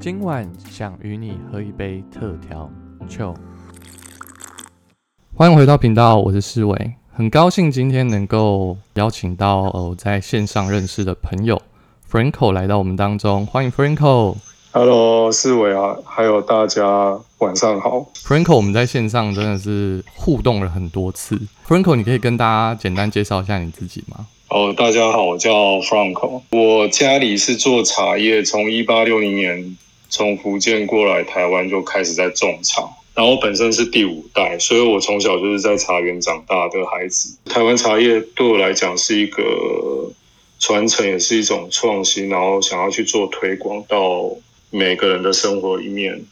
今晚想与你喝一杯特调酒。欢迎回到频道，我是世伟，很高兴今天能够邀请到呃我在线上认识的朋友 Franco 来到我们当中，欢迎 Franco。Hello，世伟啊，还有大家晚上好。Franco，我们在线上真的是互动了很多次。Franco，你可以跟大家简单介绍一下你自己吗？哦，大家好，我叫 Franco，我家里是做茶叶，从一八六零年从福建过来台湾就开始在种茶。然后本身是第五代，所以我从小就是在茶园长大的孩子。台湾茶叶对我来讲是一个传承，也是一种创新，然后想要去做推广到每个人的生活里面。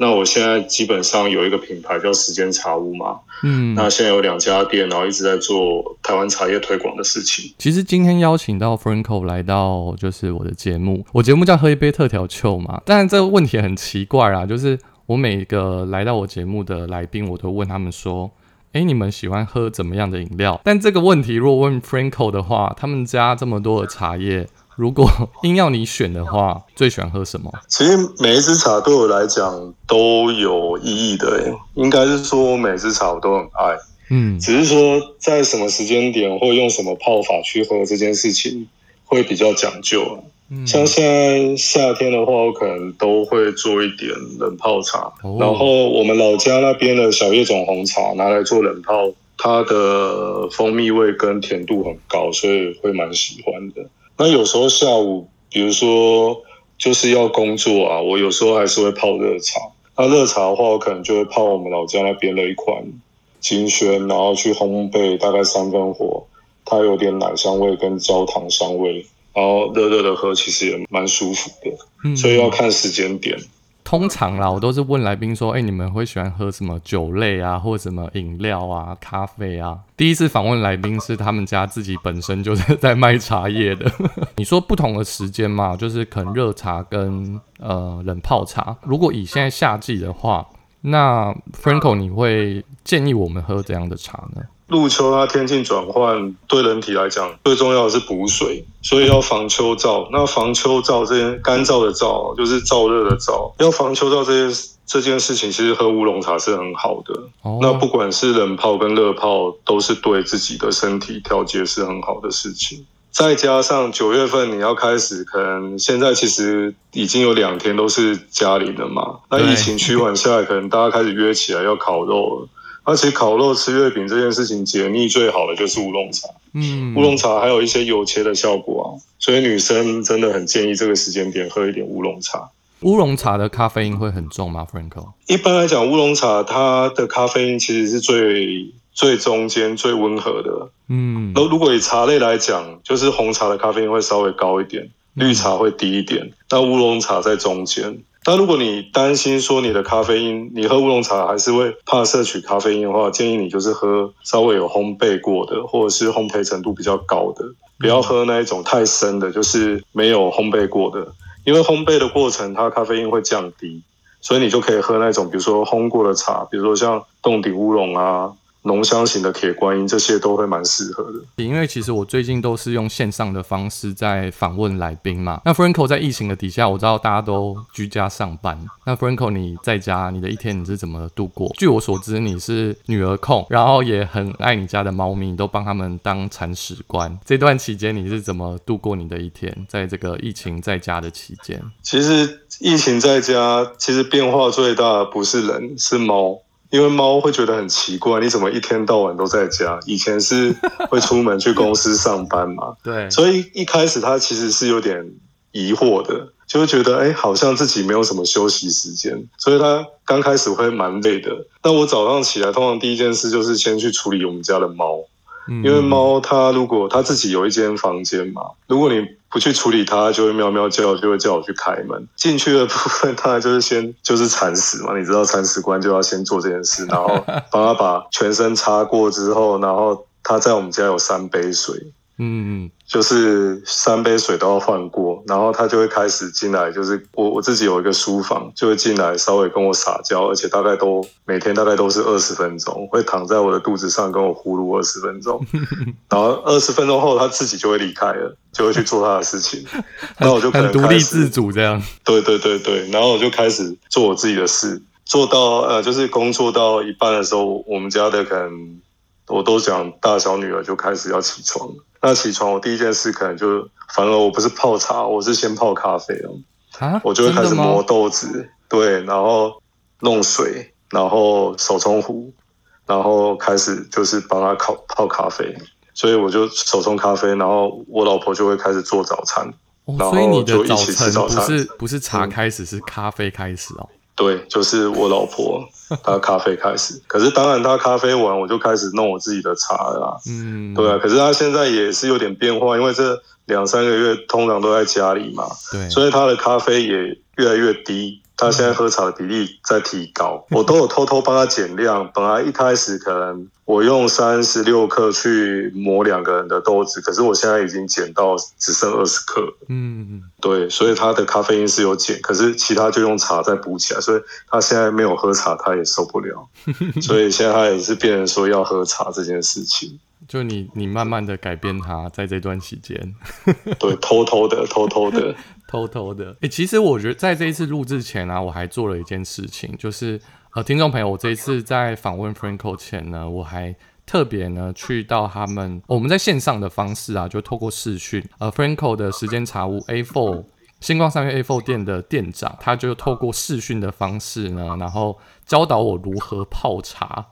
那我现在基本上有一个品牌叫时间茶屋嘛，嗯，那现在有两家店，然后一直在做台湾茶叶推广的事情。其实今天邀请到 Franco 来到就是我的节目，我节目叫喝一杯特调酒嘛。但是这个问题很奇怪啦，就是我每个来到我节目的来宾，我都问他们说：“诶，你们喜欢喝怎么样的饮料？”但这个问题如果问 Franco 的话，他们家这么多的茶叶，如果 硬要你选的话，最喜欢喝什么？其实每一支茶对我来讲都有意义的，诶应该是说每支茶我都很爱，嗯只是说在什么时间点或用什么泡法去喝这件事情会比较讲究啊。嗯像现在夏天的话，我可能都会做一点冷泡茶，哦然后我们老家那边的小叶种红茶拿来做冷泡，它的蜂蜜味跟甜度很高，所以会蛮喜欢的。那有时候下午，比如说就是要工作啊，我有时候还是会泡热茶。那热茶的话，我可能就会泡我们老家那边的一款金萱，然后去烘焙，大概三分火，它有点奶香味跟焦糖香味，然后热热的喝，其实也蛮舒服的。嗯所以要看时间点。通常啦，我都是问来宾说：“哎、你们会喜欢喝什么酒类啊，或者什么饮料啊、咖啡啊？”第一次访问来宾是他们家自己本身就是在卖茶叶的。你说不同的时间嘛，就是可能热茶跟呃冷泡茶。如果以现在夏季的话，那 Franco 你会建议我们喝怎样的茶呢？入秋它天气转换，对人体来讲最重要的是补水，所以要防秋燥。那防秋燥这件干燥的燥，就是燥热的燥，要防秋燥这件这件事情，其实喝乌龙茶是很好的。哦，那不管是冷泡跟热泡，都是对自己的身体调节是很好的事情。再加上九月份你要开始，可能现在其实已经有两天都是嘉陵了嘛。那疫情趋缓下来，可能大家开始约起来要烤肉了。而且烤肉吃月饼这件事情解腻最好的就是乌龙茶，嗯乌龙茶还有一些油切的效果啊，所以女生真的很建议这个时间点喝一点乌龙茶。乌龙茶的咖啡因会很重吗？Franco？一般来讲，乌龙茶它的咖啡因其实是最最中间、最温和的。嗯那如果以茶类来讲，就是红茶的咖啡因会稍微高一点，绿茶会低一点，那乌龙茶在中间。那如果你担心说你的咖啡因，你喝乌龙茶还是会怕摄取咖啡因的话，建议你就是喝稍微有烘焙过的，或者是烘焙程度比较高的，不要喝那一种太深的，就是没有烘焙过的，因为烘焙的过程它咖啡因会降低，所以你就可以喝那种比如说烘过的茶，比如说像洞顶乌龙啊。浓香型的铁观音，这些都会蛮适合的。因为其实我最近都是用线上的方式在访问来宾嘛。那 Franco 在疫情的底下，我知道大家都居家上班。那 Franco 你在家，你的一天你是怎么度过？据我所知，你是女儿控，然后也很爱你家的猫咪，你都帮他们当铲屎官。这段期间你是怎么度过你的一天？在这个疫情在家的期间，其实疫情在家，其实变化最大的不是人，是猫。因为猫会觉得很奇怪，你怎么一天到晚都在家？以前是 会出门去公司上班嘛，对所以一开始它其实是有点疑惑的，就会觉得哎，好像自己没有什么休息时间，所以它刚开始会蛮累的。那我早上起来，通常第一件事就是先去处理我们家的猫，因为猫它如果它自己有一间房间嘛，如果你不去处理它，就会喵喵叫，就会叫我去开门。进去的部分它就是先就是铲屎嘛，你知道铲屎官就要先做这件事，然后帮它把全身擦过之后，然后它在我们家有三杯水，嗯嗯就是三杯水都要换过，然后他就会开始进来，就是我我自己有一个书房，就会进来稍微跟我撒娇，而且大概都每天大概都是二十分钟，会躺在我的肚子上跟我呼噜二十分钟，然后二十分钟后他自己就会离开了，就会去做他的事情，那我就可很独立自主这样。对对对对，然后我就开始做我自己的事，做到呃，就是工作到一半的时候，我们家的可能我都讲大小女儿就开始要起床。那起床，我第一件事可能就，反而我不是泡茶，我是先泡咖啡哦，啊，我就会开始磨豆子，对，然后弄水，然后手冲壶，然后开始就是帮他烤泡咖啡，所以我就手冲咖啡，然后我老婆就会开始做早餐。哦然后所以你的早就一起吃晨不早餐是不是茶嗯开始，是咖啡开始哦。对，就是我老婆，她咖啡开始。可是当然，她咖啡完，我就开始弄我自己的茶了啦。嗯，对啊，可是她现在也是有点变化，因为这两三个月通常都在家里嘛，对，所以他的咖啡也越来越低。他现在喝茶的比例在提高，我都有偷偷帮他减量。本来一开始可能我用三十六克去磨两个人的豆子，可是我现在已经减到只剩二十克了。嗯，对，所以他的咖啡因是有减，可是其他就用茶再补起来，所以他现在没有喝茶，他也受不了，所以现在他也是变成说要喝茶这件事情，就你你慢慢的改变它，在这段期间，对，偷偷的，偷偷的，偷偷的。诶、其实我觉得在这一次录制前呢、我还做了一件事情，就是呃，听众朋友，我这一次在访问 Franco 前呢，我还特别呢去到他们我们在线上的方式啊，就透过视讯，呃，Franco 的时间茶屋 A Four。星光三月 A Four 店的店长，他就透过视讯的方式呢，然后教导我如何泡茶。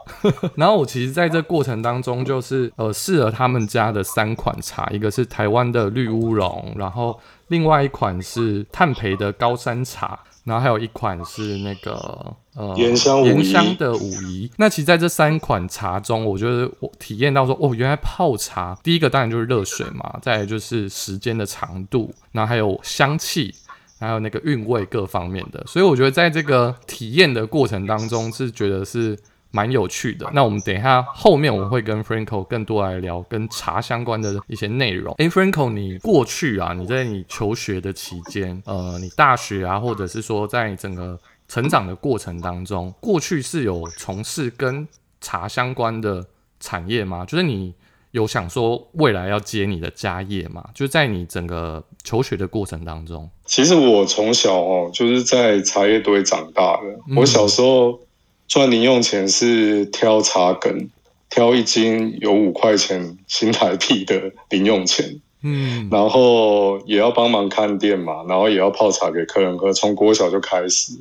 然后我其实在这过程当中，就是呃试了他们家的三款茶，一个是台湾的绿乌龙，然后另外一款是炭焙的高山茶，然后还有一款是那个呃岩香的武夷。那其实在这三款茶中，我觉得我体验到说，哦，原来泡茶第一个当然就是热水嘛，再来就是时间的长度，然后还有香气。还有那个韵味各方面的，所以我觉得在这个体验的过程当中，是觉得是蛮有趣的。那我们等一下后面我会跟 Franco 更多来聊跟茶相关的一些内容。诶 f r a n c o 你过去啊，你在你求学的期间，呃，你大学啊，或者是说在整个成长的过程当中，过去是有从事跟茶相关的产业吗？就是你有想说未来要接你的家业吗？就在你整个求学的过程当中，其实我从小哦就是在茶叶堆长大的，嗯我小时候赚零用钱是挑茶梗，挑一斤有五块钱新台币的零用钱。嗯然后也要帮忙看店嘛，然后也要泡茶给客人喝，从国小就开始，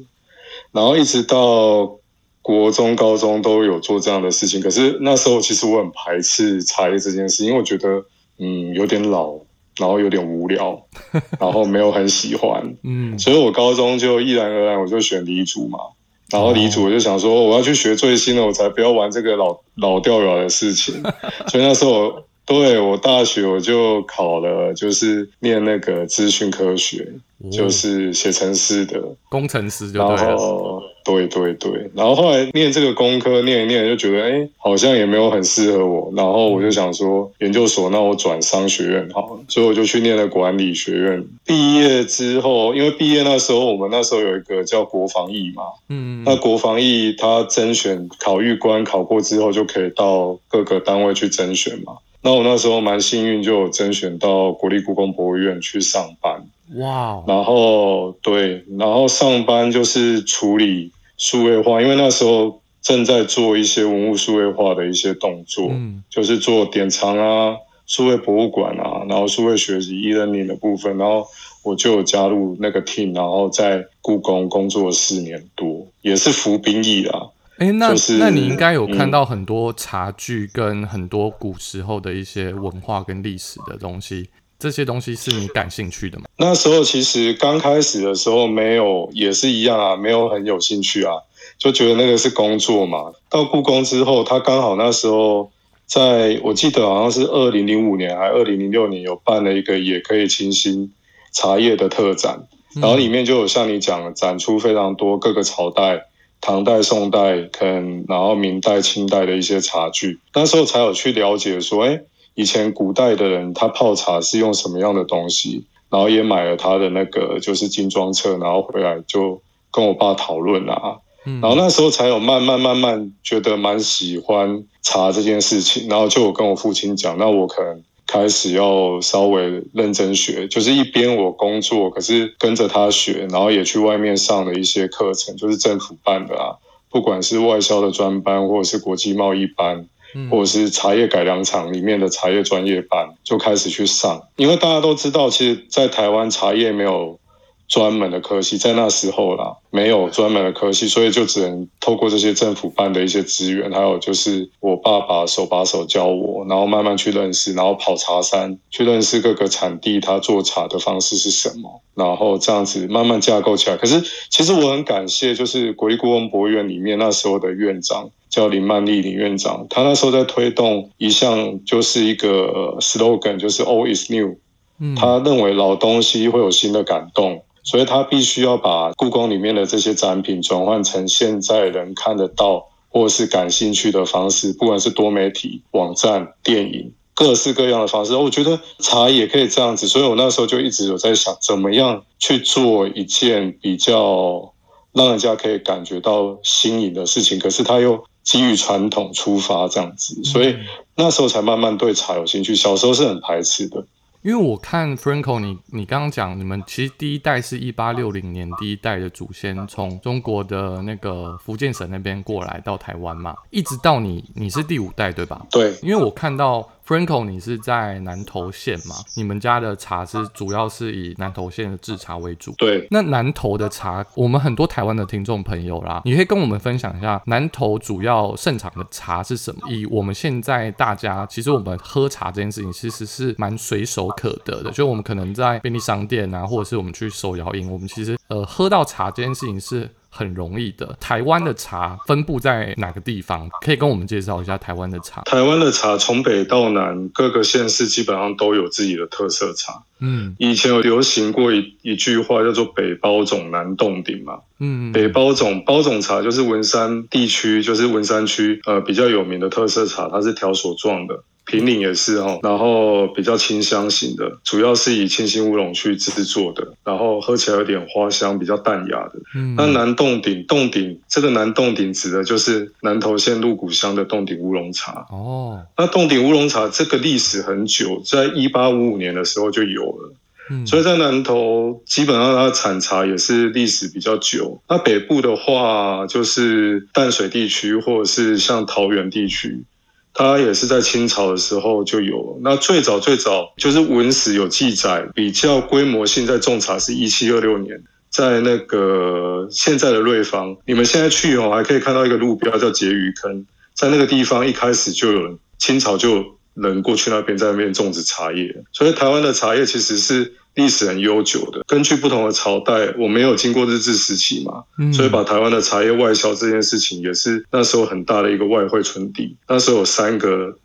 然后一直到国中、高中都有做这样的事情。可是那时候其实我很排斥茶叶这件事，因为我觉得嗯有点老，然后有点无聊，然后没有很喜欢，嗯所以我高中就毅然而然我就选离组嘛。然后离组我就想说，我要去学最新的，我才不要玩这个老老掉牙的事情。所以那时候我对我大学我就考了，就是念那个资讯科学，就是写程式的。工程师就然对了。后对对对，然后后来念这个工科念一念，就觉得哎，好像也没有很适合我。然后我就想说，研究所那我转商学院好了，所以我就去念了管理学院。毕业之后，因为毕业那时候我们那时候有一个叫国防役嘛，嗯那国防役他甄选考预官考过之后，就可以到各个单位去甄选嘛。那我那时候蛮幸运，就有甄选到国立故宫博物院去上班。哇哦，然后对，然后上班就是处理数位化，因为那时候正在做一些文物数位化的一些动作，嗯就是做典藏啊、数位博物馆啊，然后数位学习 e-learning 的部分，然后我就有加入那个 team，然后在故宫工作四年多，也是服兵役啦。哎、那、就是那你应该有看嗯到很多茶具跟很多古时候的一些文化跟历史的东西，这些东西是你感兴趣的吗？那时候其实刚开始的时候没有，也是一样啊，没有很有兴趣啊，就觉得那个是工作嘛。到故宫之后，他刚好那时候在我记得好像是二零零五年还二零零六年有办了一个也可以清新茶叶的特展，然后里面就有像你讲的展出非常多各个朝代。唐代、宋代，可能然后明代、清代的一些茶具，那时候才有去了解说，哎，以前古代的人他泡茶是用什么样的东西，然后也买了他的那个就是精装册，然后回来就跟我爸讨论啊。然后那时候才有慢慢慢慢觉得蛮喜欢茶这件事情，然后就有跟我父亲讲，那我可能开始要稍微认真学，就是一边我工作，可是跟着他学，然后也去外面上了一些课程，就是政府办的啊，不管是外销的专班，或者是国际贸易班，或者是茶叶改良厂里面的茶叶专业班，就开始去上，因为大家都知道，其实，在台湾茶叶没有。专门的科系在那时候啦，没有专门的科系，所以就只能透过这些政府办的一些资源，还有就是我爸爸手把手教我，然后慢慢去认识，然后跑茶山去认识各个产地，他做茶的方式是什么，然后这样子慢慢架构起来。可是其实我很感谢，就是国立故宫博物院里面那时候的院长叫林曼丽林院长，他那时候在推动一项就是一个 slogan，就是 All is new，他认为老东西会有新的感动。所以他必须要把故宫里面的这些展品转换成现在人看得到或是感兴趣的方式，不管是多媒体、网站、电影，各式各样的方式。我觉得茶也可以这样子，所以我那时候就一直有在想，怎么样去做一件比较让人家可以感觉到新颖的事情，可是他又基于传统出发这样子，所以那时候才慢慢对茶有兴趣。小时候是很排斥的。因为我看 Franco，你你刚刚讲你们其实第一代是一八六零年第一代的祖先从中国的那个福建省那边过来到台湾嘛，一直到你你是第五代对吧？对，因为我看到。Franco，你是在南投县吗？你们家的茶是主要是以南投县的制茶为主。对，那南投的茶，我们很多台湾的听众朋友啦，你可以跟我们分享一下南投主要盛产的茶是什么？以我们现在大家，其实我们喝茶这件事情其实是蛮随手可得的，就我们可能在便利商店啊，或者是我们去手摇饮，我们其实呃喝到茶这件事情是。很容易的。台湾的茶分布在哪个地方？可以跟我们介绍一下台湾的茶。台湾的茶从北到南，各个县市基本上都有自己的特色茶。嗯，以前有流行过一一句话叫做“北包种，南洞顶”嘛。嗯，北包种包种茶就是文山地区，就是文山区呃比较有名的特色茶，它是条索状的。平岭也是哦，然后比较清香型的，主要是以清新乌龙去制作的，然后喝起来有点花香，比较淡雅的。嗯，那南洞顶，洞顶这个南洞顶指的就是南投县鹿谷乡的洞顶乌龙茶。哦，那洞顶乌龙茶这个历史很久，在一八五五年的时候就有了。嗯，所以在南投基本上它产茶也是历史比较久。那北部的话，就是淡水地区或者是像桃园地区。它也是在清朝的时候就有，那最早最早就是文史有记载，比较规模性在种茶是一七二六年，在那个现在的瑞芳，你们现在去哦，还可以看到一个路标叫婕妤坑，在那个地方一开始就有人清朝就人过去那边在那边种植茶叶，所以台湾的茶叶其实是。历史很悠久的，根据不同的朝代，我没有经过日治时期嘛，所以把台湾的茶叶外销这件事情，也是那时候很大的一个外汇存底。那时候有三个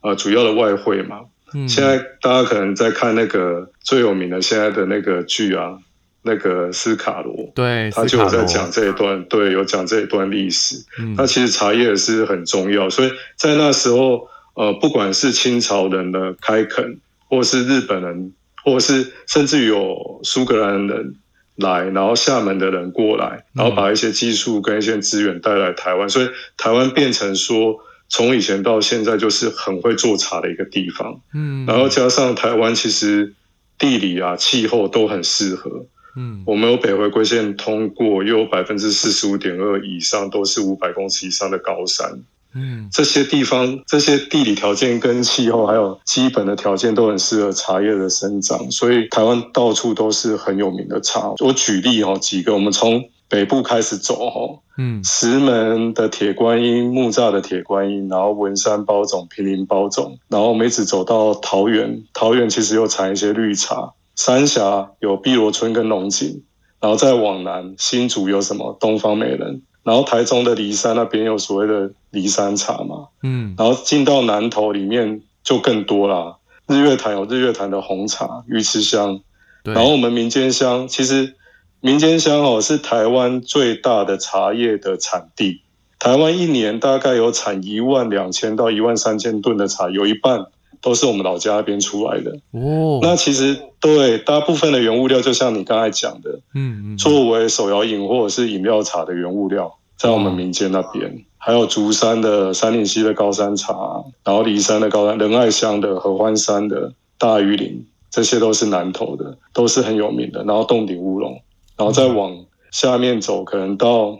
啊主要的外汇嘛，现在大家可能在看那个最有名的现在的那个剧啊，那个斯卡罗，对，他就在讲这一段，对，有讲这一段历史。那其实茶叶是很重要，所以在那时候，呃，不管是清朝人的开垦，或是日本人。或是甚至有苏格兰人来，然后厦门的人过来，然后把一些技术跟一些资源带来台湾，所以台湾变成说从以前到现在就是很会做茶的一个地方。嗯，然后加上台湾其实地理啊气候都很适合。嗯，我们有北回归线通过，又有百分之四十五点二以上都是五百公尺以上的高山。嗯，这些地方、这些地理条件跟气候，还有基本的条件都很适合茶叶的生长，所以台湾到处都是很有名的茶。我举例哦，几个，我们从北部开始走哦，嗯，石门的铁观音、木栅的铁观音，然后文山包种、平林包种，然后我们一直走到桃园，桃园其实又产一些绿茶，三峡有碧螺春跟龙井，然后再往南，新竹有什么东方美人。然后台中的梨山那边有所谓的梨山茶嘛，嗯，然后进到南投里面就更多啦。日月潭有日月潭的红茶、鱼池香，然后我们民间香其实民间香哦是台湾最大的茶叶的产地，台湾一年大概有产一万两千到一万三千吨的茶，有一半都是我们老家那边出来的。哦，那其实对大部分的原物料，就像你刚才讲的，嗯嗯，作为手摇饮或者是饮料茶的原物料，在我们民间那边，还有竹山的三林溪的高山茶，然后梨山的高山仁爱乡的合欢山的大榆林，这些都是南投的，都是很有名的。然后洞顶乌龙，然后再往下面走，可能到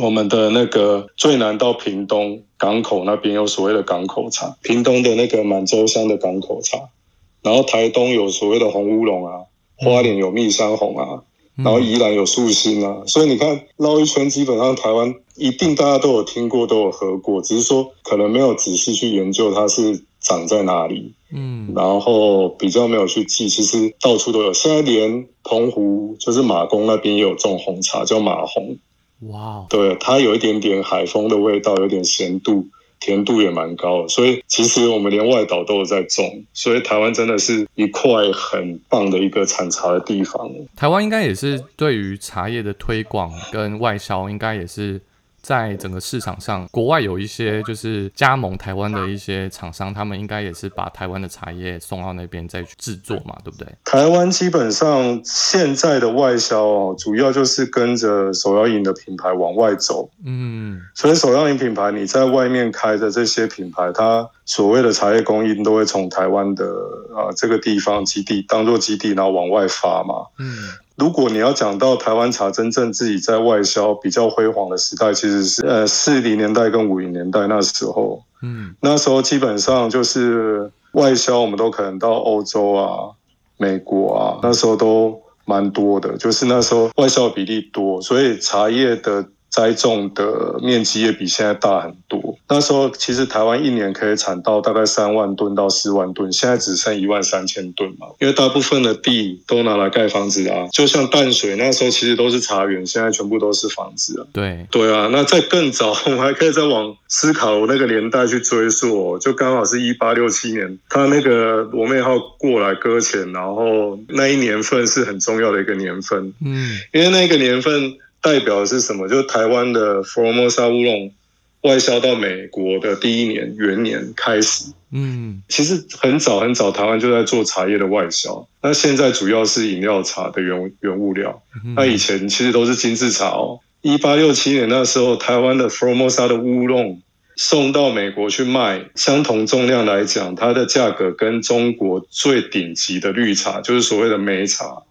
我们的那个最南到屏东港口那边有所谓的港口茶，屏东的那个满洲乡的港口茶，然后台东有所谓的红乌龙啊，花莲有蜜山红啊。然后宜兰有树心啊，所以你看绕一圈，基本上台湾一定大家都有听过，都有喝过，只是说可能没有仔细去研究它是长在哪里，嗯，然后比较没有去记，其实到处都有。现在连澎湖就是马公那边也有种红茶，叫马红，哇哦，对，它有一点点海风的味道，有点咸度。甜度也蛮高，所以其实我们连外岛都有在种，所以台湾真的是一块很棒的一个产茶的地方。台湾应该也是对于茶叶的推广跟外销，应该也是。在整个市场上，国外有一些就是加盟台湾的一些厂商，他们应该也是把台湾的茶叶送到那边再去制作嘛，对不对？台湾基本上现在的外销哦，主要就是跟着手摇饮的品牌往外走。嗯，所以手摇饮品牌你在外面开的这些品牌，它所谓的茶叶供应都会从台湾的啊这个地方基地当做基地，然后往外发嘛。嗯。如果你要讲到台湾茶真正自己在外销比较辉煌的时代，其实是呃四零年代跟五零年代那时候，嗯，那时候基本上就是外销，我们都可能到欧洲啊、美国啊，那时候都蛮多的，就是那时候外销比例多，所以茶叶的。栽种的面积也比现在大很多。那时候其实台湾一年可以产到大概三万吨到四万吨，现在只剩一万三千吨嘛。因为大部分的地都拿来盖房子啊，就像淡水那时候其实都是茶园，现在全部都是房子啊。对对啊，那在更早，我们还可以再往思考那个年代去追溯，就刚好是一八六七年，他那个罗妹号过来搁浅，然后那一年份是很重要的一个年份。嗯，因为那个年份。代表的是什么？就是台湾的福尔摩沙乌龙外销到美国的第一年元年开始。嗯，其实很早很早，台湾就在做茶叶的外销。那现在主要是饮料茶的原原物料。那以前其实都是精致茶哦。一八六七年那时候，台湾的福尔摩沙的乌龙送到美国去卖，相同重量来讲，它的价格跟中国最顶级的绿茶，就是所谓的梅茶。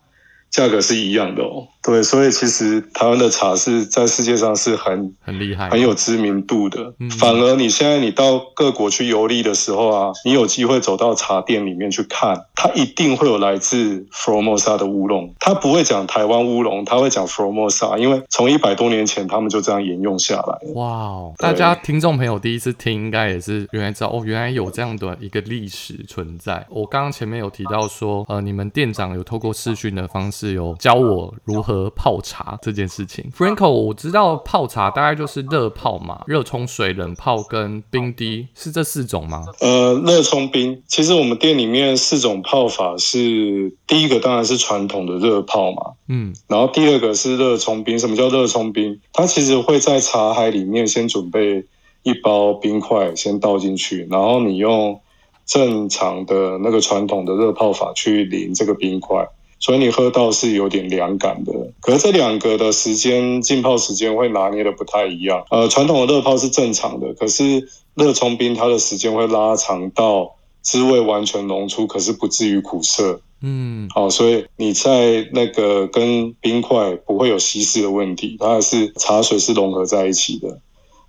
价格是一样的哦，对，所以其实台湾的茶是在世界上是很很厉害、很有知名度的。反而你现在你到各国去游历的时候啊，你有机会走到茶店里面去看，它一定会有来自 Formosa 的乌龙。他不会讲台湾乌龙，他会讲 Formosa，因为从一百多年前他们就这样沿用下来。哇哦！大家听众朋友第一次听，应该也是原来知道哦，原来有这样的一个历史存在。我刚刚前面有提到说，呃，你们店长有透过视讯的方式。有教我如何泡茶这件事情。Franco，我知道泡茶大概就是热泡嘛，热冲水、冷泡跟冰滴，是这四种吗？呃，热冲冰，其实我们店里面四种泡法是第一个当然是传统的热泡嘛，嗯，然后第二个是热冲冰。什么叫热冲冰？它其实会在茶海里面先准备一包冰块，先倒进去，然后你用正常的那个传统的热泡法去淋这个冰块。所以你喝到是有点凉感的，可是这两个的时间浸泡时间会拿捏的不太一样。呃，传统的热泡是正常的，可是热冲冰它的时间会拉长到滋味完全浓出，可是不至于苦涩。嗯，好，所以你在那个跟冰块不会有稀释的问题，它还是茶水是融合在一起的。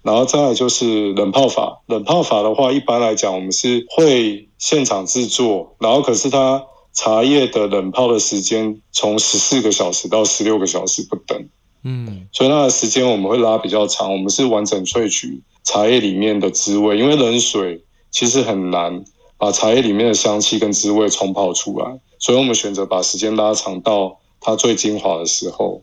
然后再来就是冷泡法，冷泡法的话，一般来讲我们是会现场制作，然后可是它。茶叶的冷泡的时间从十四个小时到十六个小时不等，嗯，所以那个时间我们会拉比较长。我们是完整萃取茶叶里面的滋味，因为冷水其实很难把茶叶里面的香气跟滋味冲泡出来，所以我们选择把时间拉长到它最精华的时候。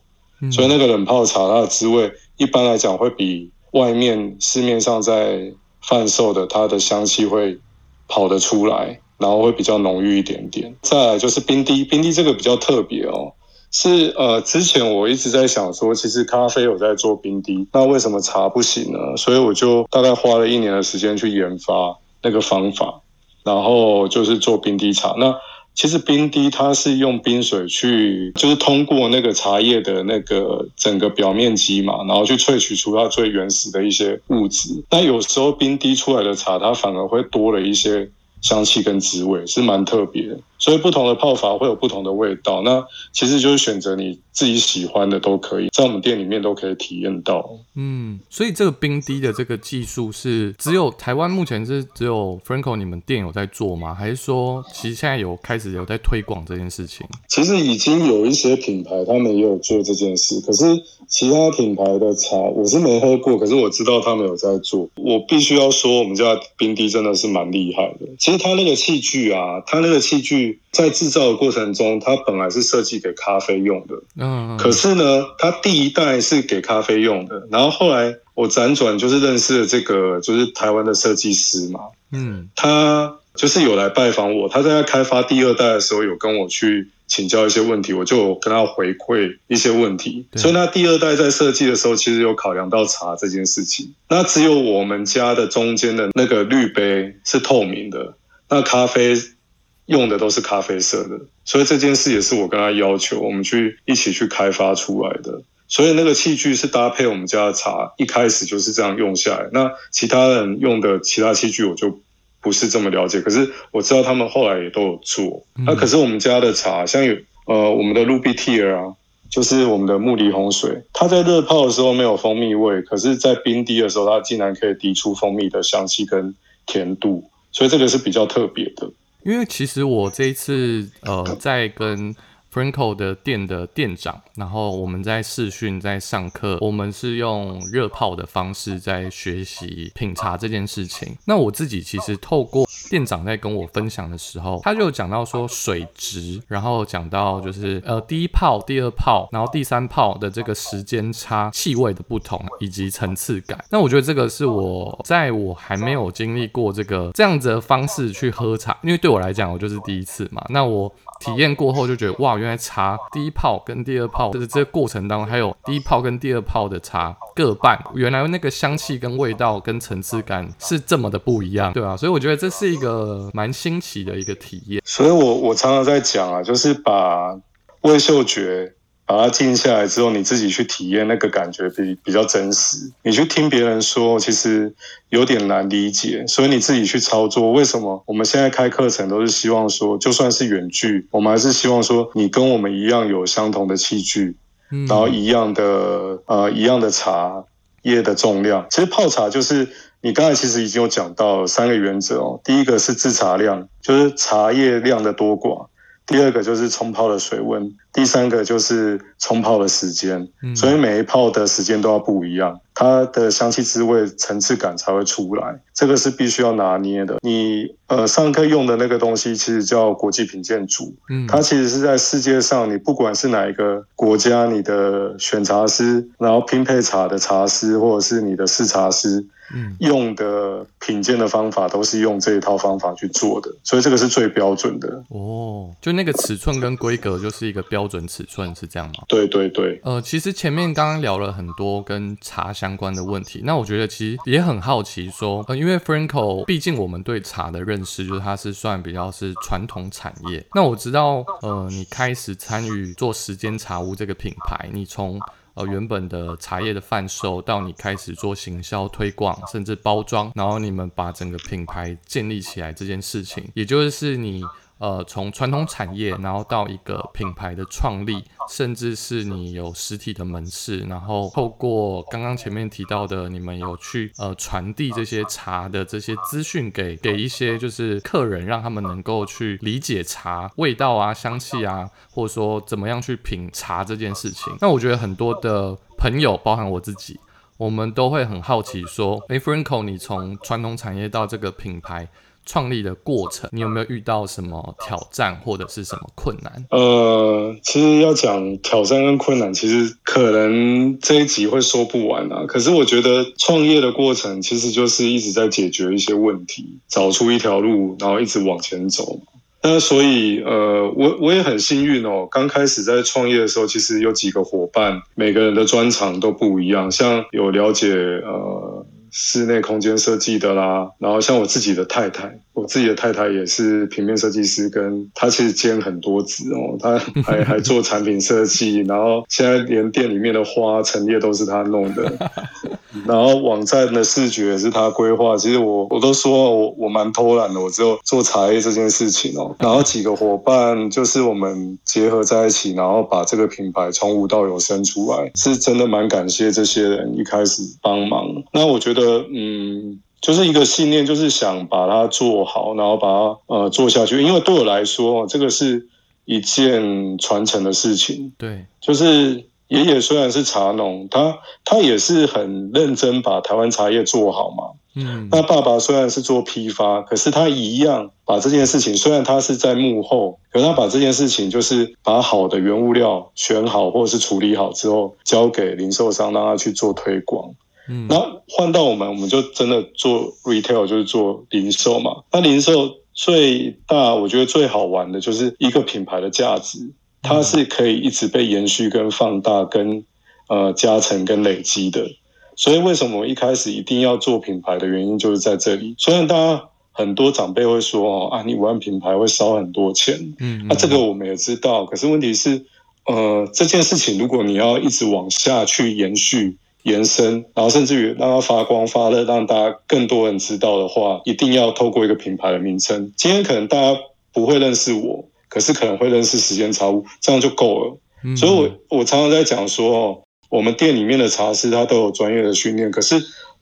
所以那个冷泡茶它的滋味一般来讲会比外面市面上在贩售的它的香气会跑得出来。然后会比较浓郁一点点。再来就是冰滴，冰滴这个比较特别哦，是呃，之前我一直在想说，其实咖啡有在做冰滴，那为什么茶不行呢？所以我就大概花了一年的时间去研发那个方法。然后就是做冰滴茶。那其实冰滴它是用冰水去，就是通过那个茶叶的那个整个表面积嘛，然后去萃取出它最原始的一些物质。那有时候冰滴出来的茶，它反而会多了一些香气跟滋味，是蛮特别的。所以不同的泡法会有不同的味道，那其实就是选择你自己喜欢的都可以，在我们店里面都可以体验到。嗯，所以这个冰滴的这个技术是只有台湾目前是只有 Franco 你们店有在做吗？还是说其实现在有开始有在推广这件事情？其实已经有一些品牌他们也有做这件事，可是其他品牌的茶我是没喝过，可是我知道他们有在做。我必须要说，我们家冰滴真的是蛮厉害的。其实它那个器具啊，它那个器具。在制造的过程中，它本来是设计给咖啡用的，嗯，可是呢，它第一代是给咖啡用的，然后后来我辗转就是认识了这个就是台湾的设计师嘛，嗯，他就是有来拜访我，他在开发第二代的时候有跟我去请教一些问题，我就跟他回馈一些问题，所以他第二代在设计的时候其实有考量到茶这件事情，那只有我们家的中间的那个滤杯是透明的，那咖啡。用的都是咖啡色的，所以这件事也是我跟他要求，我们去一起去开发出来的。所以那个器具是搭配我们家的茶，一开始就是这样用下来。那其他人用的其他器具我就不是这么了解，可是我知道他们后来也都有做。那可是我们家的茶，像有呃我们的 Ruby Tear 啊，就是我们的木梨红水，它在热泡的时候没有蜂蜜味，可是在冰滴的时候，它竟然可以滴出蜂蜜的香气跟甜度，所以这个是比较特别的。因为其实我这一次呃在跟 Franco 的店的店长，然后我们在试训在上课，我们是用热泡的方式在学习品茶这件事情。那我自己其实透过店长在跟我分享的时候，他就讲到说水质，然后讲到就是呃第一泡、第二泡，然后第三泡的这个时间差、气味的不同以及层次感。那我觉得这个是我在我还没有经历过这个这样子的方式去喝茶，因为对我来讲我就是第一次嘛。那我。体验过后就觉得哇，原来茶第一泡跟第二泡就是这个过程当中，还有第一泡跟第二泡的茶各半，原来那个香气跟味道跟层次感是这么的不一样，对啊，所以我觉得这是一个蛮新奇的一个体验。所以我我常常在讲啊，就是把味嗅觉。把它静下来之后，你自己去体验那个感觉比比较真实。你去听别人说，其实有点难理解，所以你自己去操作。为什么我们现在开课程都是希望说，就算是远距，我们还是希望说你跟我们一样有相同的器具，然后一样的呃一样的茶叶的重量。其实泡茶就是你刚才其实已经有讲到三个原则哦。第一个是制茶量，就是茶叶量的多寡。第二个就是冲泡的水温，第三个就是冲泡的时间，所以每一泡的时间都要不一样，它的香气滋味层次感才会出来，这个是必须要拿捏的。你呃上课用的那个东西其实叫国际品鉴组，它其实是在世界上，你不管是哪一个国家，你的选茶师，然后拼配茶的茶师，或者是你的试茶师。用的品鉴的方法都是用这一套方法去做的，所以这个是最标准的哦。就那个尺寸跟规格就是一个标准尺寸，是这样吗？对对对。呃，其实前面刚刚聊了很多跟茶相关的问题，那我觉得其实也很好奇，说呃，因为 Franco 毕竟我们对茶的认识就是它是算比较是传统产业。那我知道，呃，你开始参与做时间茶屋这个品牌，你从呃，原本的茶叶的贩售，到你开始做行销推广，甚至包装，然后你们把整个品牌建立起来这件事情，也就是你。呃，从传统产业，然后到一个品牌的创立，甚至是你有实体的门市，然后透过刚刚前面提到的，你们有去呃传递这些茶的这些资讯给给一些就是客人，让他们能够去理解茶味道啊、香气啊，或者说怎么样去品茶这件事情。那我觉得很多的朋友，包含我自己，我们都会很好奇说，哎，Franco，你从传统产业到这个品牌。创立的过程，你有没有遇到什么挑战或者是什么困难？呃，其实要讲挑战跟困难，其实可能这一集会说不完啊。可是我觉得创业的过程其实就是一直在解决一些问题，找出一条路，然后一直往前走。那所以，呃，我我也很幸运哦。刚开始在创业的时候，其实有几个伙伴，每个人的专长都不一样，像有了解呃。室内空间设计的啦，然后像我自己的太太，我自己的太太也是平面设计师，跟她其实兼很多职哦，她还 还做产品设计，然后现在连店里面的花陈列都是她弄的，然后网站的视觉也是她规划。其实我我都说我我蛮偷懒的，我只有做茶叶这件事情哦，然后几个伙伴就是我们结合在一起，然后把这个品牌从无到有生出来，是真的蛮感谢这些人一开始帮忙。那我觉得，嗯，就是一个信念，就是想把它做好，然后把它呃做下去。因为对我来说，这个是一件传承的事情。对，就是爷爷虽然是茶农，他他也是很认真把台湾茶叶做好嘛。嗯，那爸爸虽然是做批发，可是他一样把这件事情，虽然他是在幕后，可他把这件事情就是把好的原物料选好或者是处理好之后，交给零售商让他去做推广。嗯，那换到我们，我们就真的做 retail，就是做零售嘛。那零售最大，我觉得最好玩的就是一个品牌的价值，它是可以一直被延续、跟放大、跟呃加成、跟累积的。所以为什么我一开始一定要做品牌的原因，就是在这里。虽然大家很多长辈会说哦啊，你玩品牌会烧很多钱，嗯，那这个我们也知道。可是问题是，呃，这件事情如果你要一直往下去延续。延伸，然后甚至于让它发光发热，让大家更多人知道的话，一定要透过一个品牌的名称。今天可能大家不会认识我，可是可能会认识时间茶屋，这样就够了。所以，我我常常在讲说，哦，我们店里面的茶师他都有专业的训练，可是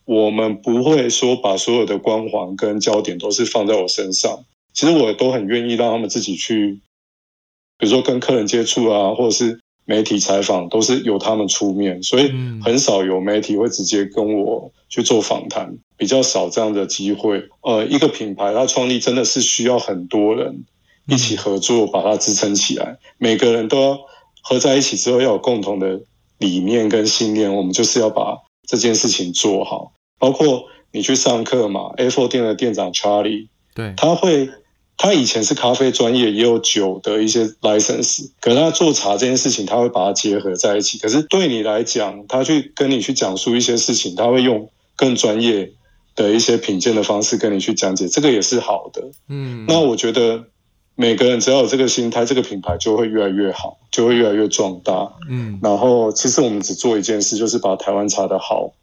我们不会说把所有的光环跟焦点都是放在我身上。其实我都很愿意让他们自己去，比如说跟客人接触啊，或者是。媒体采访都是由他们出面，所以很少有媒体会直接跟我去做访谈，比较少这样的机会。呃，一个品牌它创立真的是需要很多人一起合作把它支撑起来，每个人都要合在一起之后要有共同的理念跟信念，我们就是要把这件事情做好。包括你去上课嘛，A4 店的店长 Charlie，对，他会。他以前是咖啡专业，也有酒的一些 license，可是他做茶这件事情，他会把它结合在一起。可是对你来讲，他去跟你去讲述一些事情，他会用更专业的一些品鉴的方式跟你去讲解，这个也是好的。嗯，那我觉得每个人只要有这个心态，这个品牌就会越来越好，就会越来越壮大。嗯，然后其实我们只做一件事，就是把台湾茶的好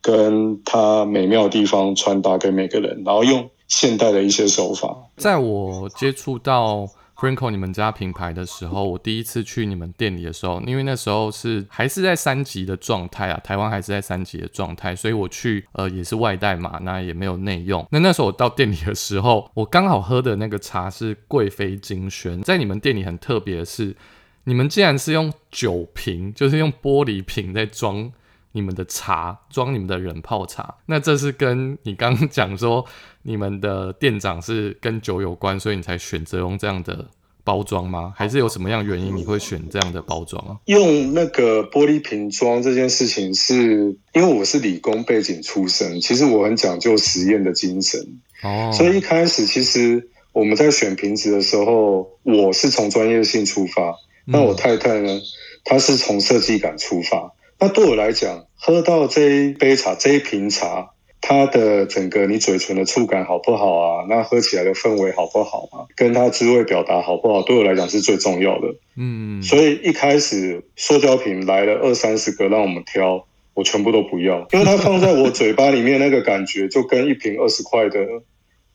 跟它美妙的地方传达给每个人，然后用。现代的一些手法，在我接触到 Franco 你们家品牌的时候，我第一次去你们店里的时候，因为那时候是还是在三级的状态啊，台湾还是在三级的状态，所以我去呃也是外带嘛，那也没有内用。那那时候我到店里的时候，我刚好喝的那个茶是贵妃金萱，在你们店里很特别的是，你们竟然是用酒瓶，就是用玻璃瓶在装。你们的茶装你们的人泡茶，那这是跟你刚刚讲说你们的店长是跟酒有关，所以你才选择用这样的包装吗？还是有什么样原因你会选这样的包装啊？用那个玻璃瓶装这件事情，是因为我是理工背景出身，其实我很讲究实验的精神哦，所以一开始其实我们在选瓶子的时候，我是从专业性出发，那我太太呢，她是从设计感出发。那对我来讲，喝到这一杯茶、这一瓶茶，它的整个你嘴唇的触感好不好啊？那喝起来的氛围好不好啊？跟它滋味表达好不好？对我来讲是最重要的。嗯，所以一开始塑胶瓶来了二三十个让我们挑，我全部都不要，因为它放在我嘴巴里面那个感觉，就跟一瓶二十块的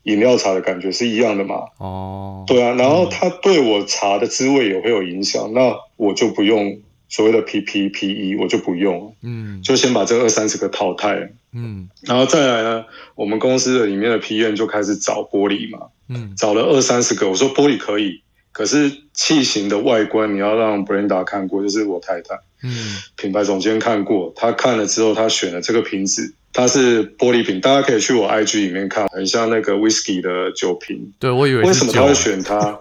饮料茶的感觉是一样的嘛。哦，对啊，然后它对我茶的滋味也会有影响，那我就不用。所谓的 P P P E 我就不用，嗯，就先把这二三十个淘汰，嗯，然后再来呢，我们公司的里面的 P M 就开始找玻璃嘛，嗯，找了二三十个，我说玻璃可以，可是器型的外观你要让 Brenda 看过，就是我太太，嗯，品牌总监看过，他看了之后，他选了这个瓶子，它是玻璃瓶，大家可以去我 I G 里面看，很像那个 Whisky 的酒瓶，对我以为为什么他会选它？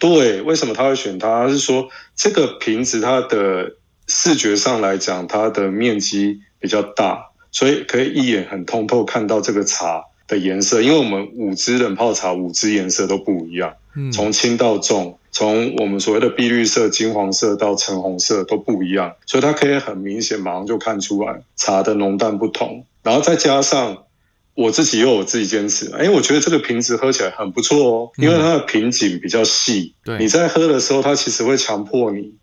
对，为什么他会选它？是说这个瓶子它的视觉上来讲，它的面积比较大，所以可以一眼很通透看到这个茶的颜色。因为我们五支冷泡茶，五支颜色都不一样，从轻到重，从我们所谓的碧绿色、金黄色到橙红色都不一样，所以它可以很明显马上就看出来茶的浓淡不同。然后再加上我自己又有自己坚持，哎，我觉得这个瓶子喝起来很不错哦，因为它的瓶颈比较细，对你在喝的时候，它其实会强迫你，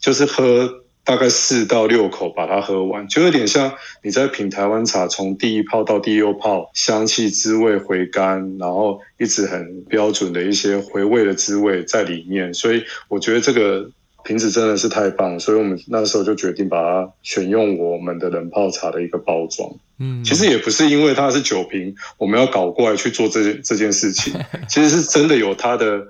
就是喝大概四到六口把它喝完，就有点像你在品台湾茶，从第一泡到第六泡，香气、滋味回甘，然后一直很标准的一些回味的滋味在里面，所以我觉得这个。瓶子真的是太棒，所以我们那时候就决定把它选用我们的冷泡茶的一个包装。嗯，其实也不是因为它是酒瓶，我们要搞过来去做这件这件事情，其实是真的有它的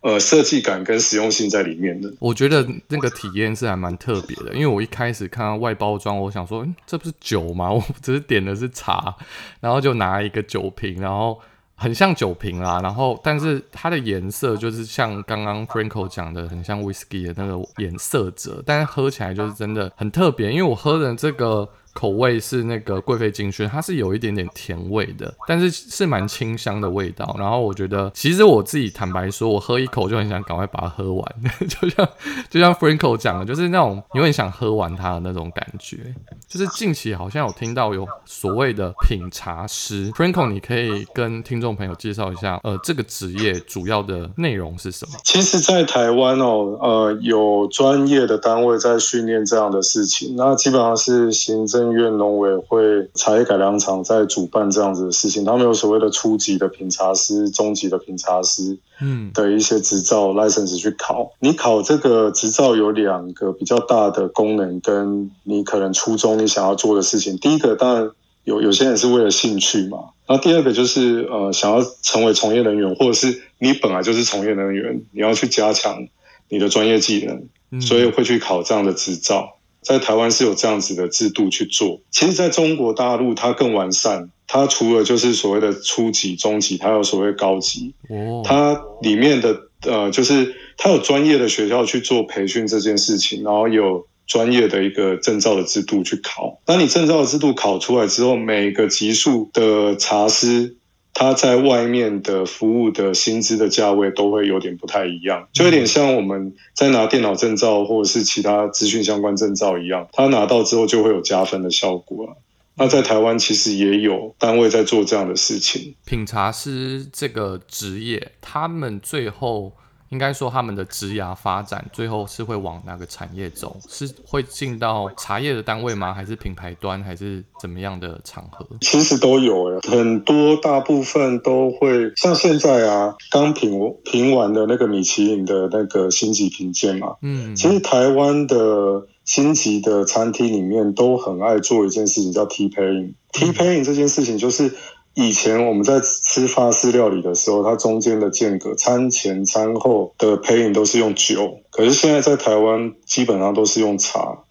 呃设计感跟实用性在里面的。我觉得那个体验是还蛮特别的，因为我一开始看到外包装，我想说，嗯，这不是酒吗？我只是点的是茶，然后就拿一个酒瓶，然后。很像酒瓶啦，然后但是它的颜色就是像刚刚 Franco 讲的，很像 Whisky 的那个颜色者，但是喝起来就是真的很特别，因为我喝的这个。口味是那个贵妃金萱，它是有一点点甜味的，但是是蛮清香的味道。然后我觉得，其实我自己坦白说，我喝一口就很想赶快把它喝完，就像就像 Franco 讲的，就是那种有点想喝完它的那种感觉。就是近期好像有听到有所谓的品茶师，Franco，你可以跟听众朋友介绍一下，呃，这个职业主要的内容是什么？其实，在台湾哦，呃，有专业的单位在训练这样的事情，那基本上是行政。院农委会茶叶改良厂在主办这样子的事情，他们有所谓的初级的品茶师、中级的品茶师，嗯，的一些执照 license 去考。你考这个执照有两个比较大的功能，跟你可能初衷你想要做的事情。第一个当然有有些人是为了兴趣嘛，那第二个就是呃想要成为从业人员，或者是你本来就是从业人员，你要去加强你的专业技能，所以会去考这样的执照。在台湾是有这样子的制度去做，其实在中国大陆它更完善，它除了就是所谓的初级、中级，它有所谓高级，哦，它里面的呃就是它有专业的学校去做培训这件事情，然后有专业的一个证照的制度去考。当你证照的制度考出来之后，每个级数的茶师。他在外面的服务的薪资的价位都会有点不太一样，就有点像我们在拿电脑证照或者是其他资讯相关证照一样，他拿到之后就会有加分的效果那在台湾其实也有单位在做这样的事情。品茶师这个职业，他们最后。应该说他们的职涯发展最后是会往哪个产业走？是会进到茶叶的单位吗？还是品牌端？还是怎么样的场合？其实都有诶，很多大部分都会像现在啊，刚评评完的那个米其林的那个星级评鉴嘛。嗯，其实台湾的星级的餐厅里面都很爱做一件事情，叫 T pairing。T pairing 这件事情就是。以前我们在吃法式料理的时候，它中间的间隔，餐前餐后的配饮都是用酒，可是现在在台湾基本上都是用茶，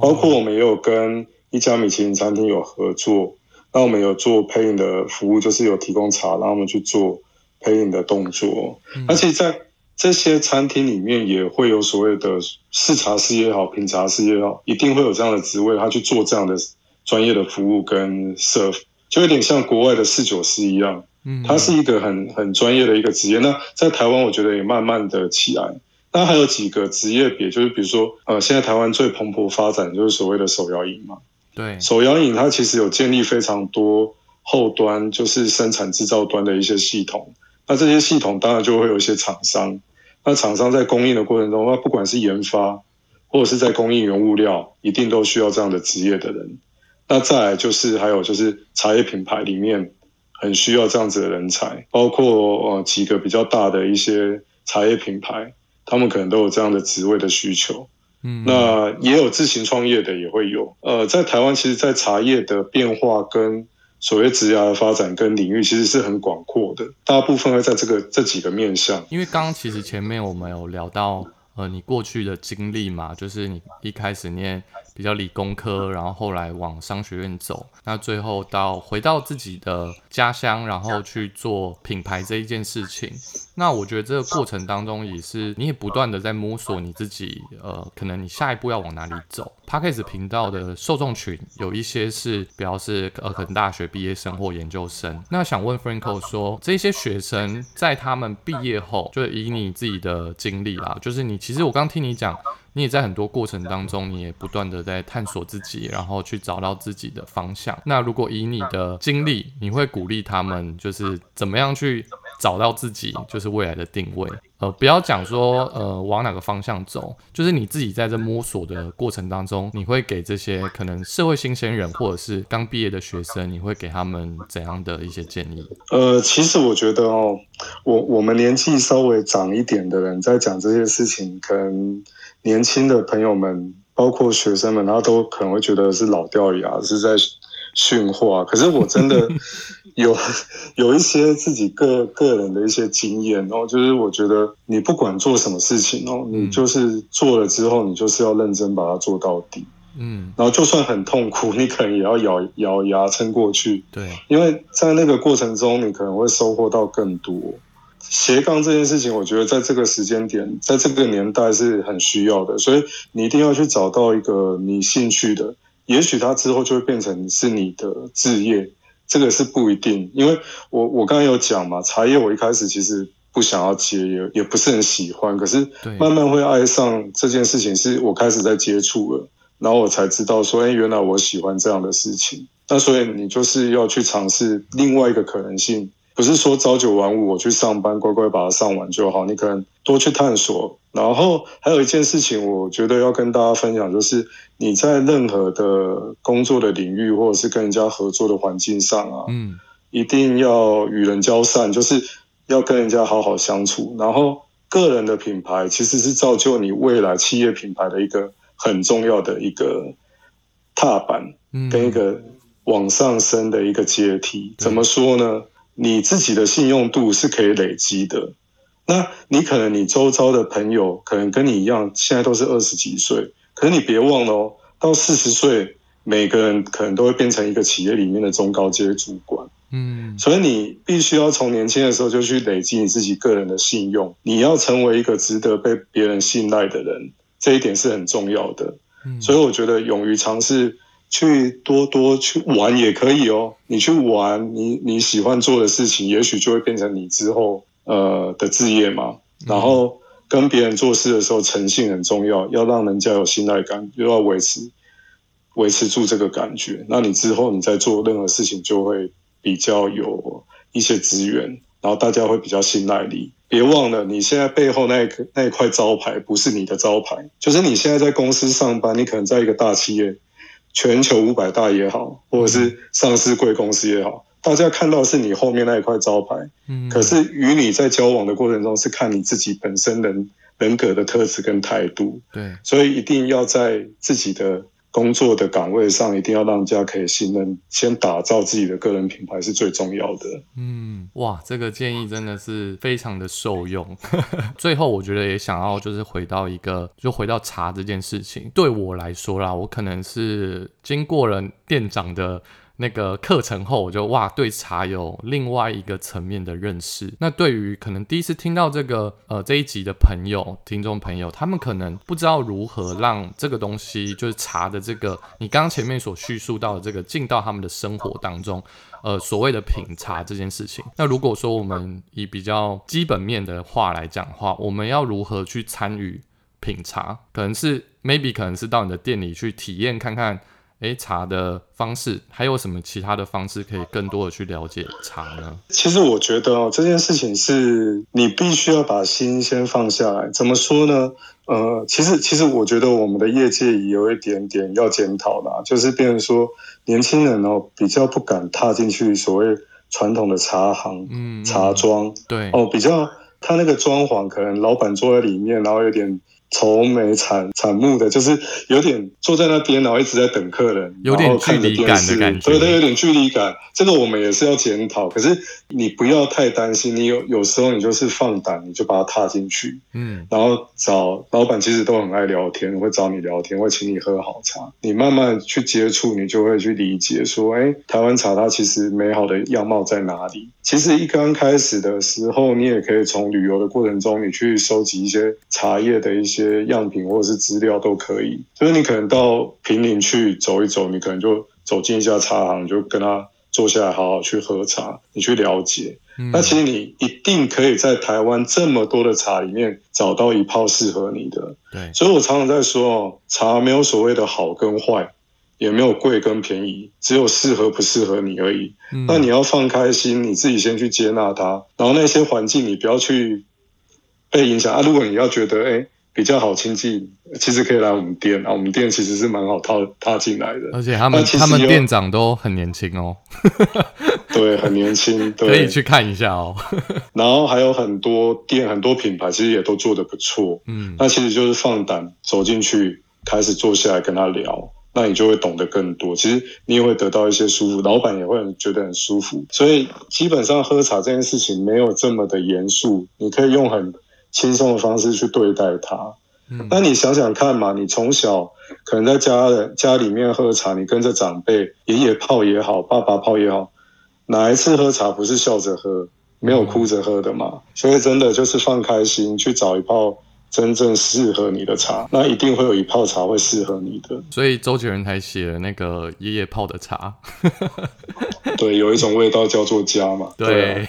包括我们也有跟一家米其林餐厅有合作，那我们有做配饮的服务，就是有提供茶，让我们去做配饮的动作，而且在这些餐厅里面也会有所谓的试茶师也好，品茶师也好，一定会有这样的职位，他去做这样的专业的服务跟 serve。就有点像国外的四九师一样，嗯，它是一个很很专业的一个职业。那在台湾，我觉得也慢慢的起来。那还有几个职业别，就是比如说，呃，现在台湾最蓬勃发展就是所谓的手摇饮嘛。对，手摇饮它其实有建立非常多后端，就是生产制造端的一些系统。那这些系统当然就会有一些厂商。那厂商在供应的过程中，那不管是研发或者是在供应原物料，一定都需要这样的职业的人。那再来就是还有就是茶叶品牌里面很需要这样子的人才，包括呃几个比较大的一些茶叶品牌，他们可能都有这样的职位的需求。嗯，那也有自行创业的也会有。呃，在台湾其实，在茶叶的变化跟所谓职涯的发展跟领域，其实是很广阔的，大部分会在这个这几个面向。因为刚刚其实前面我们有聊到。呃，你过去的经历嘛，就是你一开始念比较理工科，然后后来往商学院走，那最后到回到自己的家乡，然后去做品牌这一件事情。那我觉得这个过程当中也是，你也不断的在摸索你自己，呃，可能你下一步要往哪里走。p a r k e s 频道的受众群有一些是，比较是呃，可能大学毕业生或研究生。那想问 Franco 说，这些学生在他们毕业后，就以你自己的经历啦，就是你其实我刚听你讲。你也在很多过程当中，你也不断的在探索自己，然后去找到自己的方向。那如果以你的经历，你会鼓励他们就是怎么样去找到自己，就是未来的定位。呃，不要讲说呃往哪个方向走，就是你自己在这摸索的过程当中，你会给这些可能社会新鲜人或者是刚毕业的学生，你会给他们怎样的一些建议？呃，其实我觉得哦，我我们年纪稍微长一点的人在讲这些事情，可能年轻的朋友们，包括学生们，然后都可能会觉得是老掉牙，是在训话。可是我真的。有有一些自己个个人的一些经验哦，就是我觉得你不管做什么事情哦，你就是做了之后，你就是要认真把它做到底，嗯，然后就算很痛苦，你可能也要咬咬牙撑过去，对，因为在那个过程中，你可能会收获到更多。斜杠这件事情，我觉得在这个时间点，在这个年代是很需要的，所以你一定要去找到一个你兴趣的，也许它之后就会变成是你的职业。这个是不一定，因为我我刚刚有讲嘛，茶叶我一开始其实不想要接，也也不是很喜欢，可是慢慢会爱上这件事情，是我开始在接触了，然后我才知道说，哎，原来我喜欢这样的事情。那所以你就是要去尝试另外一个可能性。不是说朝九晚五，我去上班乖乖把它上完就好。你可能多去探索，然后还有一件事情，我觉得要跟大家分享，就是你在任何的工作的领域，或者是跟人家合作的环境上啊，嗯，一定要与人交善，就是要跟人家好好相处。然后，个人的品牌其实是造就你未来企业品牌的一个很重要的一个踏板，跟一个往上升的一个阶梯。怎么说呢？你自己的信用度是可以累积的，那你可能你周遭的朋友可能跟你一样，现在都是二十几岁，可是你别忘了哦，到四十岁，每个人可能都会变成一个企业里面的中高阶主管。嗯，所以你必须要从年轻的时候就去累积你自己个人的信用，你要成为一个值得被别人信赖的人，这一点是很重要的。嗯，所以我觉得勇于尝试。去多多去玩也可以哦，你去玩你你喜欢做的事情，也许就会变成你之后呃的置业嘛。然后跟别人做事的时候，诚信很重要，要让人家有信赖感，又要维持维持住这个感觉。那你之后你在做任何事情，就会比较有一些资源，然后大家会比较信赖你。别忘了，你现在背后那一那一块招牌不是你的招牌，就是你现在在公司上班，你可能在一个大企业。全球五百大也好，或者是上市贵公司也好，大家看到是你后面那一块招牌，嗯，可是与你在交往的过程中，是看你自己本身人人格的特质跟态度，对，所以一定要在自己的。工作的岗位上，一定要让人家可以信任，先打造自己的个人品牌是最重要的。嗯，哇，这个建议真的是非常的受用。最后，我觉得也想要就是回到一个，就回到茶这件事情，对我来说啦，我可能是经过了店长的。那个课程后，我就哇，对茶有另外一个层面的认识。那对于可能第一次听到这个呃这一集的朋友、听众朋友，他们可能不知道如何让这个东西，就是茶的这个你刚前面所叙述到的这个进到他们的生活当中，呃，所谓的品茶这件事情。那如果说我们以比较基本面的话来讲话，我们要如何去参与品茶？可能是 maybe 可能是到你的店里去体验看看。诶，茶的方式还有什么其他的方式可以更多的去了解茶呢？其实我觉得哦，这件事情是你必须要把心先放下来。怎么说呢？呃，其实其实我觉得我们的业界也有一点点要检讨啦，就是变成说年轻人哦比较不敢踏进去所谓传统的茶行、嗯，茶庄，对哦，比较他那个装潢可能老板坐在里面，然后有点。愁眉惨惨目的，就是有点坐在那边，然后一直在等客人，有点距离感的感觉，对，他有点距离感。这个我们也是要检讨，可是你不要太担心，你有有时候你就是放胆，你就把它踏进去，嗯，然后找老板，其实都很爱聊天，会找你聊天，会请你喝好茶。你慢慢去接触，你就会去理解说，哎，台湾茶它其实美好的样貌在哪里？其实一刚开始的时候，你也可以从旅游的过程中，你去收集一些茶叶的一些。些样品或者是资料都可以，就是你可能到平林去走一走，你可能就走进一家茶行，就跟他坐下来好好去喝茶，你去了解。那其实你一定可以在台湾这么多的茶里面找到一泡适合你的。对，所以我常常在说哦，茶没有所谓的好跟坏，也没有贵跟便宜，只有适合不适合你而已。那你要放开心，你自己先去接纳它，然后那些环境你不要去被影响啊。如果你要觉得哎。比较好亲近，其实可以来我们店啊。我们店其实是蛮好踏踏进来的，而且他们他们店长都很年轻哦。对，很年轻，可以去看一下哦。然后还有很多店、很多品牌，其实也都做得不错。嗯，那其实就是放胆走进去，开始坐下来跟他聊，那你就会懂得更多。其实你也会得到一些舒服，老板也会觉得很舒服。所以基本上喝茶这件事情没有这么的严肃，你可以用很。轻松的方式去对待它。那你想想看嘛，你从小可能在家人家里面喝茶，你跟着长辈爷爷泡也好，爸爸泡也好，哪一次喝茶不是笑着喝，没有哭着喝的嘛？所以真的就是放开心去找一泡真正适合你的茶，那一定会有一泡茶会适合你的。所以周杰伦才写了那个爷爷泡的茶。对，有一种味道叫做家嘛。对。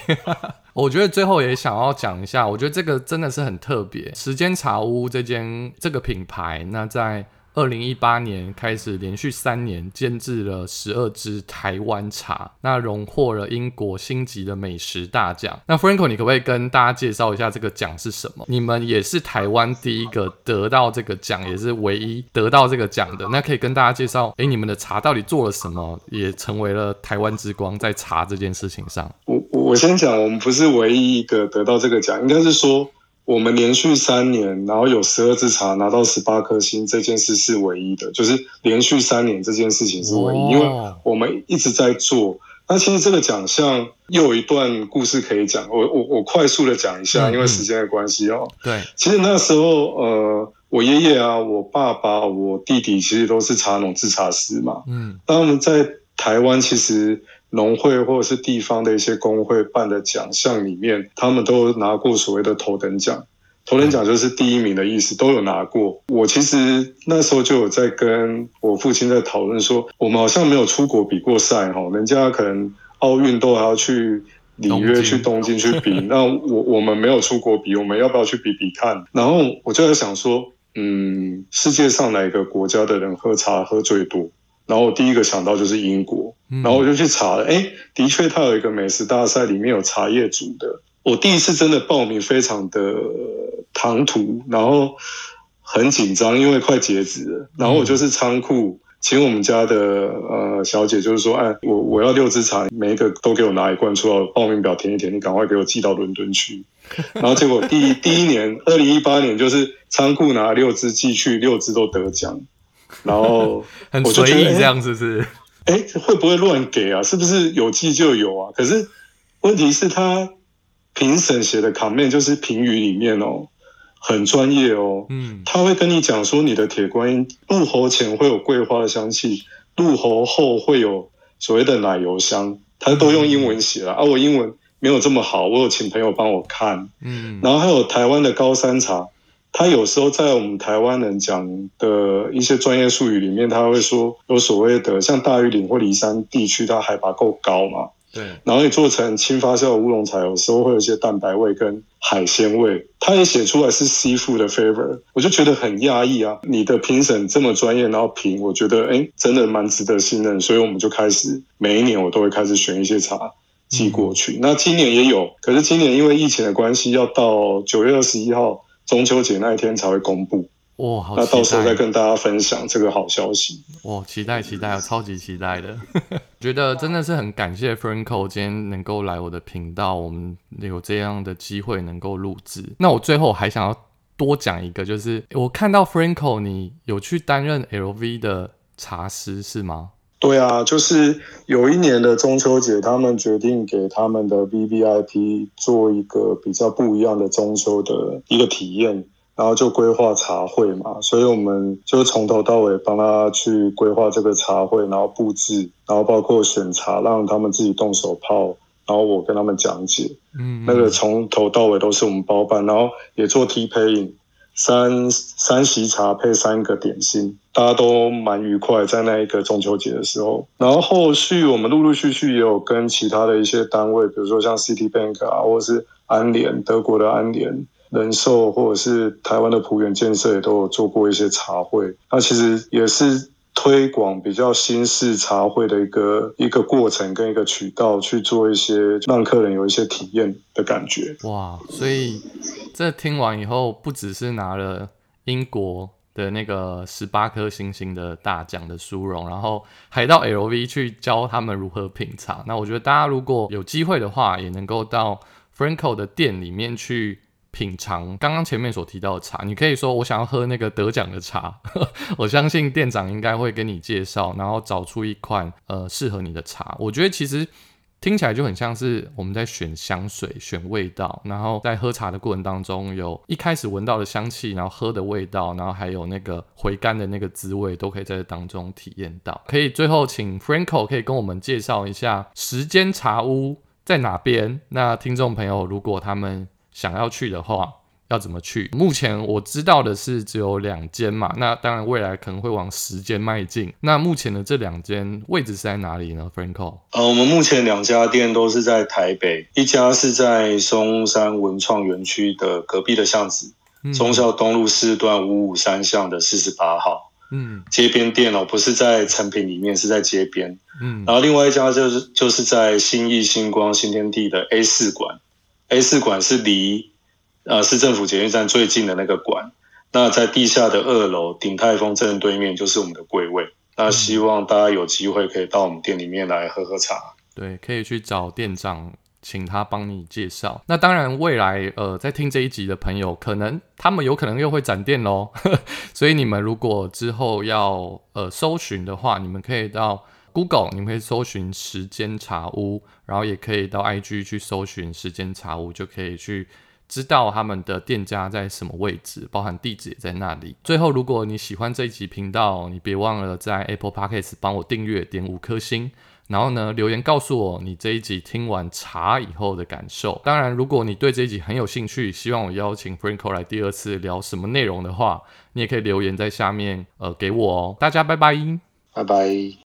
我觉得最后也想要讲一下，我觉得这个真的是很特别。时间茶屋这间这个品牌，那在。二零一八年开始，连续三年监制了十二支台湾茶，那荣获了英国星级的美食大奖。那 Franco，你可不可以跟大家介绍一下这个奖是什么？你们也是台湾第一个得到这个奖，也是唯一得到这个奖的。那可以跟大家介绍，哎，你们的茶到底做了什么，也成为了台湾之光在茶这件事情上。我先讲，我们不是唯一一个得到这个奖，应该是说。我们连续三年，然后有十二支茶拿到十八颗星，这件事是唯一的，就是连续三年这件事情是唯一，因为我们一直在做。那其实这个奖项又有一段故事可以讲，我我我快速的讲一下，因为时间的关系哦。对，其实那时候呃，我爷爷啊，我爸爸，我弟弟其实都是茶农制茶师嘛。嗯，当我们在台湾其实。农会或者是地方的一些工会办的奖项里面，他们都拿过所谓的头等奖。头等奖就是第一名的意思，都有拿过。我其实那时候就有在跟我父亲在讨论说，我们好像没有出国比过赛哈，人家可能奥运都还要去里约、去东京去比，那我我们没有出国比，我们要不要去比比看？然后我就在想说，嗯，世界上哪个国家的人喝茶喝最多？然后我第一个想到就是英国，然后我就去查了，哎，的确它有一个美食大赛，里面有茶叶组的。我第一次真的报名非常的唐突，然后很紧张，因为快截止了。然后我就是仓库请我们家的呃小姐，就是说，哎，我我要六支茶，每一个都给我拿一罐出来，报名表填一填，你赶快给我寄到伦敦去。然后结果第一第一年，二零一八年就是仓库拿六支寄去，六支都得奖。然后 很随意这样，是不是？哎，会不会乱给啊？是不是有记就有啊？可是问题是，他评审写的 comment 就是评语里面哦，很专业哦。嗯，他会跟你讲说，你的铁观音入喉前会有桂花的香气，入喉后会有所谓的奶油香，他都用英文写了。啊我英文没有这么好，我有请朋友帮我看。嗯，然后还有台湾的高山茶。他有时候在我们台湾人讲的一些专业术语里面，他会说有所谓的像大玉岭或离山地区，它海拔够高嘛？对。然后你做成轻发酵的乌龙茶，有时候会有一些蛋白味跟海鲜味。他也写出来是 seafood 的 flavor，我就觉得很讶异啊！你的评审这么专业，然后评，我觉得哎，真的蛮值得信任。所以我们就开始每一年我都会开始选一些茶寄过去。那今年也有，可是今年因为疫情的关系，要到九月二十一号。中秋节那一天才会公布哇，好那到时候再跟大家分享这个好消息哇，期待期待，超级期待的，觉得真的是很感谢 Franco 今天能够来我的频道，我们有这样的机会能够录制。那我最后还想要多讲一个，就是我看到 Franco 你有去担任 LV 的茶师是吗？对啊，就是有一年的中秋节，他们决定给他们的 V V I P 做一个比较不一样的中秋的一个体验，然后就规划茶会嘛，所以我们就从头到尾帮他去规划这个茶会，然后布置，然后包括选茶，让他们自己动手泡，然后我跟他们讲解，嗯，那个从头到尾都是我们包办，然后也做 T paying，三三席茶配三个点心，大家都蛮愉快，在那一个中秋节的时候。然后后续我们陆陆续续也有跟其他的一些单位，比如说像 City Bank 啊，或者是安联德国的安联人寿，或者是台湾的普远建设，也都有做过一些茶会。那其实也是。推广比较新式茶会的一个一个过程跟一个渠道去做一些让客人有一些体验的感觉。哇，所以这听完以后，不只是拿了英国的那个十八颗星星的大奖的殊荣，然后还到 LV 去教他们如何品茶。那我觉得大家如果有机会的话，也能够到 Franco 的店里面去。品尝刚刚前面所提到的茶，你可以说我想要喝那个得奖的茶，我相信店长应该会跟你介绍，然后找出一款呃适合你的茶。我觉得其实听起来就很像是我们在选香水、选味道，然后在喝茶的过程当中，有一开始闻到的香气，然后喝的味道，然后还有那个回甘的那个滋味，都可以在这当中体验到。可以最后请 Franco 可以跟我们介绍一下时间茶屋在哪边？那听众朋友如果他们想要去的话，要怎么去？目前我知道的是只有两间嘛，那当然未来可能会往十间迈进。那目前的这两间位置是在哪里呢？Franco？呃，我们目前两家店都是在台北，一家是在松山文创园区的隔壁的巷子，忠孝东路四段五五三巷的四十八号，嗯，街边店哦，不是在成品里面，是在街边，嗯，然后另外一家就是就是在新义星光新天地的 A 四馆。A 四馆是离呃市政府捷运站最近的那个馆，那在地下的二楼鼎泰丰正对面就是我们的柜位。那希望大家有机会可以到我们店里面来喝喝茶。对，可以去找店长，请他帮你介绍。那当然，未来呃在听这一集的朋友，可能他们有可能又会展店喽。所以你们如果之后要呃搜寻的话，你们可以到。Google，你们可以搜寻时间茶屋，然后也可以到 IG 去搜寻时间茶屋，就可以去知道他们的店家在什么位置，包含地址也在那里。最后，如果你喜欢这一集频道，你别忘了在 Apple Podcast 帮我订阅，点五颗星，然后呢留言告诉我你这一集听完茶以后的感受。当然，如果你对这一集很有兴趣，希望我邀请 Franco 来第二次聊什么内容的话，你也可以留言在下面呃给我哦。大家拜拜，拜拜。